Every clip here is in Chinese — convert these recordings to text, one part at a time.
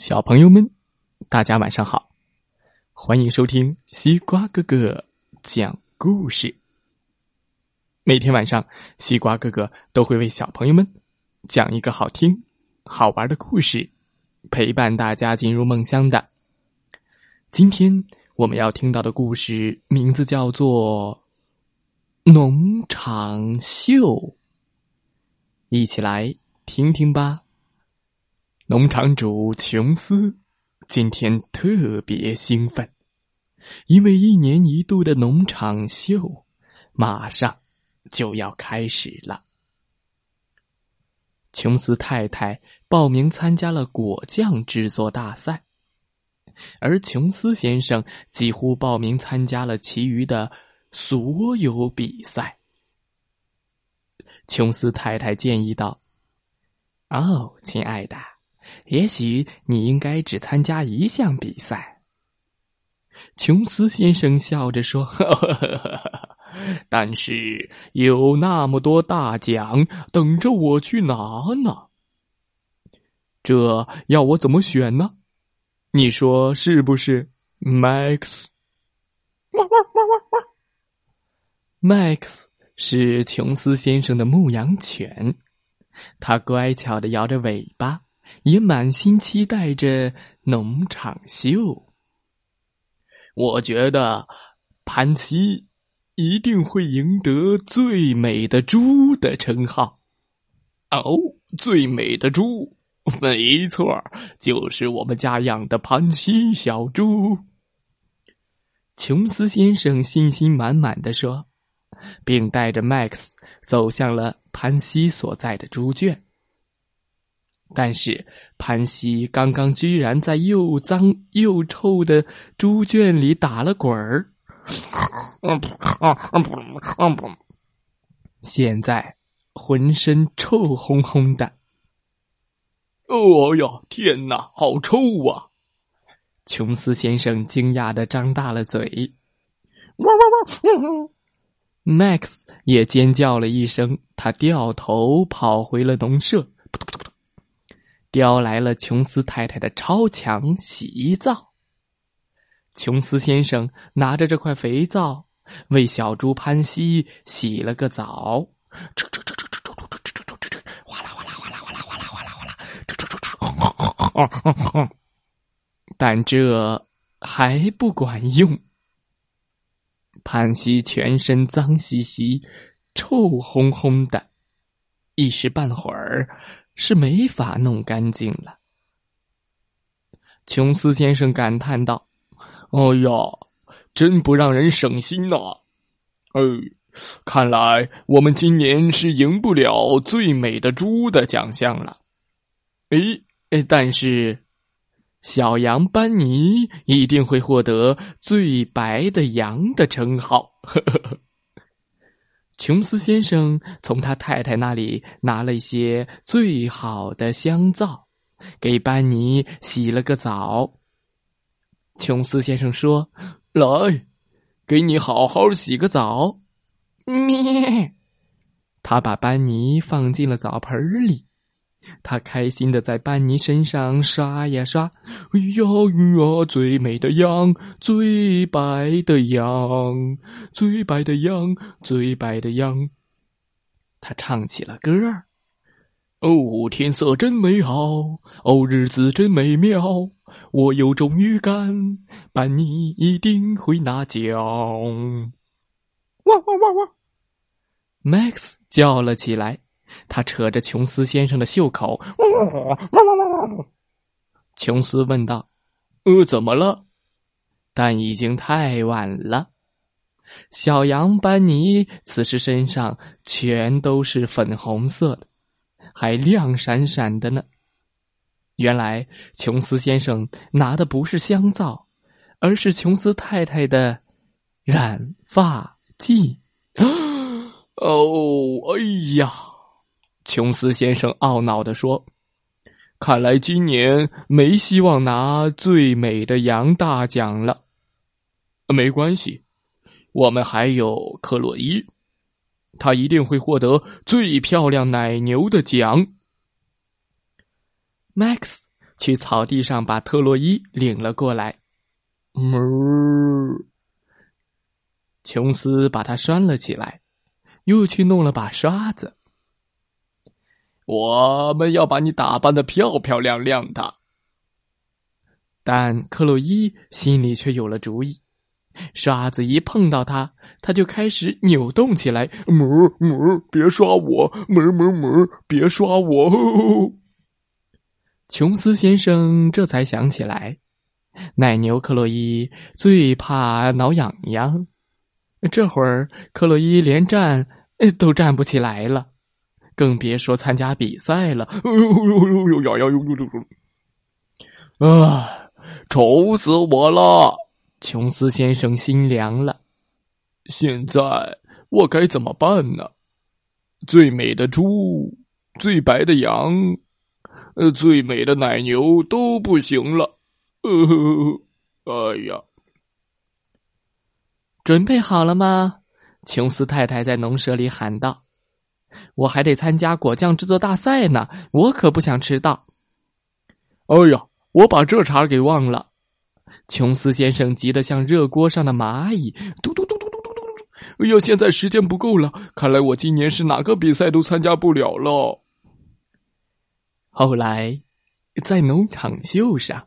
小朋友们，大家晚上好！欢迎收听西瓜哥哥讲故事。每天晚上，西瓜哥哥都会为小朋友们讲一个好听、好玩的故事，陪伴大家进入梦乡的。今天我们要听到的故事名字叫做《农场秀》，一起来听听吧。农场主琼斯今天特别兴奋，因为一年一度的农场秀马上就要开始了。琼斯太太报名参加了果酱制作大赛，而琼斯先生几乎报名参加了其余的所有比赛。琼斯太太建议道：“哦，亲爱的。”也许你应该只参加一项比赛。琼斯先生笑着说：“ 但是有那么多大奖等着我去拿呢，这要我怎么选呢？你说是不是，Max？” Max 是琼斯先生的牧羊犬，它乖巧的摇着尾巴。也满心期待着农场秀。我觉得潘西一定会赢得最美的猪的称号。哦，最美的猪，没错，就是我们家养的潘西小猪。琼斯先生信心满满的说，并带着 Max 走向了潘西所在的猪圈。但是潘西刚刚居然在又脏又臭的猪圈里打了滚儿，现在浑身臭烘烘的。哦呀，天哪，好臭啊！琼斯先生惊讶的张大了嘴。Max 也尖叫了一声，他掉头跑回了农舍。叼来了琼斯太太的超强洗衣皂。琼斯先生拿着这块肥皂，为小猪潘西洗了个澡。哗啦哗啦哗啦哗啦哗啦哗啦哗啦，但这还不管用。潘西全身脏兮兮、臭烘烘的，一时半会儿是没法弄干净了。琼斯先生感叹道：“哎呀，真不让人省心呐！哎，看来我们今年是赢不了最美的猪的奖项了。哎哎，但是小羊班尼一定会获得最白的羊的称号。”呵呵呵。琼斯先生从他太太那里拿了一些最好的香皂，给班尼洗了个澡。琼斯先生说：“来，给你好好洗个澡。”咩，他把班尼放进了澡盆里。他开心的在班尼身上刷呀刷，哎呀呀！最美的羊，最白的羊，最白的羊，最白的羊。他唱起了歌儿。哦，天色真美好，哦，日子真美妙。我有种预感，班尼一定会拿奖。哇哇哇哇！Max 叫了起来。他扯着琼斯先生的袖口，琼斯问道：“呃，怎么了？”但已经太晚了。小羊班尼此时身上全都是粉红色的，还亮闪闪的呢。原来琼斯先生拿的不是香皂，而是琼斯太太的染发剂。哦，哎呀！琼斯先生懊恼地说：“看来今年没希望拿最美的羊大奖了。没关系，我们还有克洛伊，他一定会获得最漂亮奶牛的奖。” Max 去草地上把特洛伊领了过来。哞！琼斯把他拴了起来，又去弄了把刷子。我们要把你打扮的漂漂亮亮的。但克洛伊心里却有了主意，刷子一碰到他，他就开始扭动起来。哞哞，别刷我！哞哞哞，别刷我！琼斯先生这才想起来。奶牛克洛伊最怕挠痒痒，这会儿克洛伊连站都站不起来了，更别说参加比赛了。哎呦呦呦呦痒痒呦呦呦！啊，愁死我了！琼斯先生心凉了。现在我该怎么办呢？最美的猪，最白的羊，呃，最美的奶牛都不行了。呃，哎呀，准备好了吗？琼斯太太在农舍里喊道：“我还得参加果酱制作大赛呢，我可不想迟到。”哎呀，我把这茬给忘了。琼斯先生急得像热锅上的蚂蚁，嘟嘟嘟嘟嘟嘟嘟嘟！哎呀，现在时间不够了，看来我今年是哪个比赛都参加不了了。后来，在农场秀上。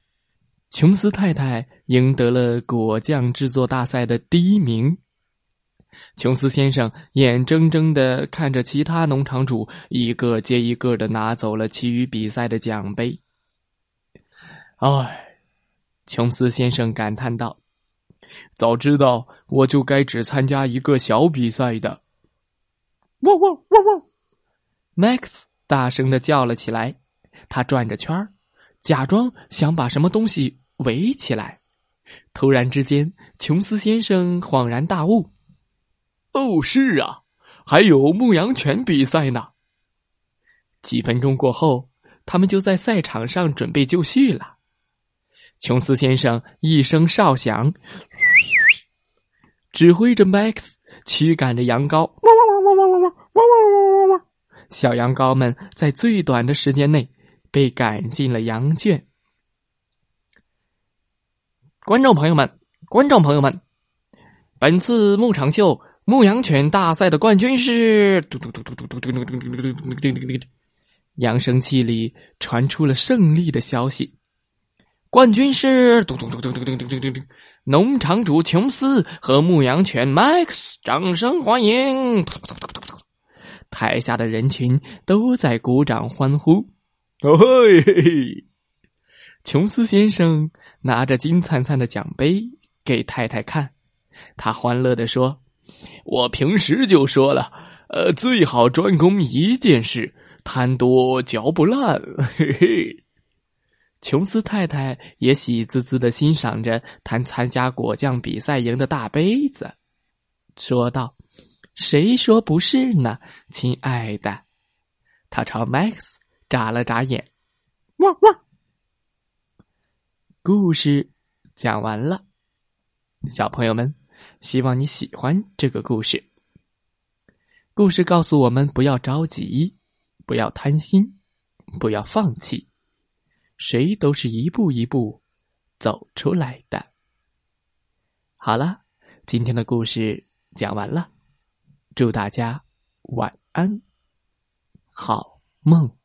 琼斯太太赢得了果酱制作大赛的第一名。琼斯先生眼睁睁的看着其他农场主一个接一个的拿走了其余比赛的奖杯。唉，琼斯先生感叹道：“早知道我就该只参加一个小比赛的。”汪汪汪汪！Max 大声的叫了起来，他转着圈儿，假装想把什么东西。围起来！突然之间，琼斯先生恍然大悟：“哦，是啊，还有牧羊犬比赛呢。”几分钟过后，他们就在赛场上准备就绪了。琼斯先生一声哨响，指挥着 Max 驱赶着羊羔，汪汪汪汪汪汪汪汪汪汪汪！小羊羔们在最短的时间内被赶进了羊圈。观众朋友们，观众朋友们，本次牧场秀牧羊犬大赛的冠军是嘟嘟嘟嘟嘟嘟嘟嘟嘟嘟嘟嘟嘟嘟，扬声器里传出了胜利的消息。冠军是嘟嘟嘟嘟嘟嘟嘟嘟嘟，农场主琼斯和牧羊犬 Max，掌声欢迎！台下的人群都在鼓掌欢呼。哦嘿，琼斯先生。拿着金灿灿的奖杯给太太看，他欢乐的说：“我平时就说了，呃，最好专攻一件事，贪多嚼不烂。”嘿嘿，琼斯太太也喜滋滋的欣赏着他参加果酱比赛赢的大杯子，说道：“谁说不是呢，亲爱的？”他朝 Max 眨了眨眼，汪汪。故事讲完了，小朋友们，希望你喜欢这个故事。故事告诉我们：不要着急，不要贪心，不要放弃，谁都是一步一步走出来的。好了，今天的故事讲完了，祝大家晚安，好梦。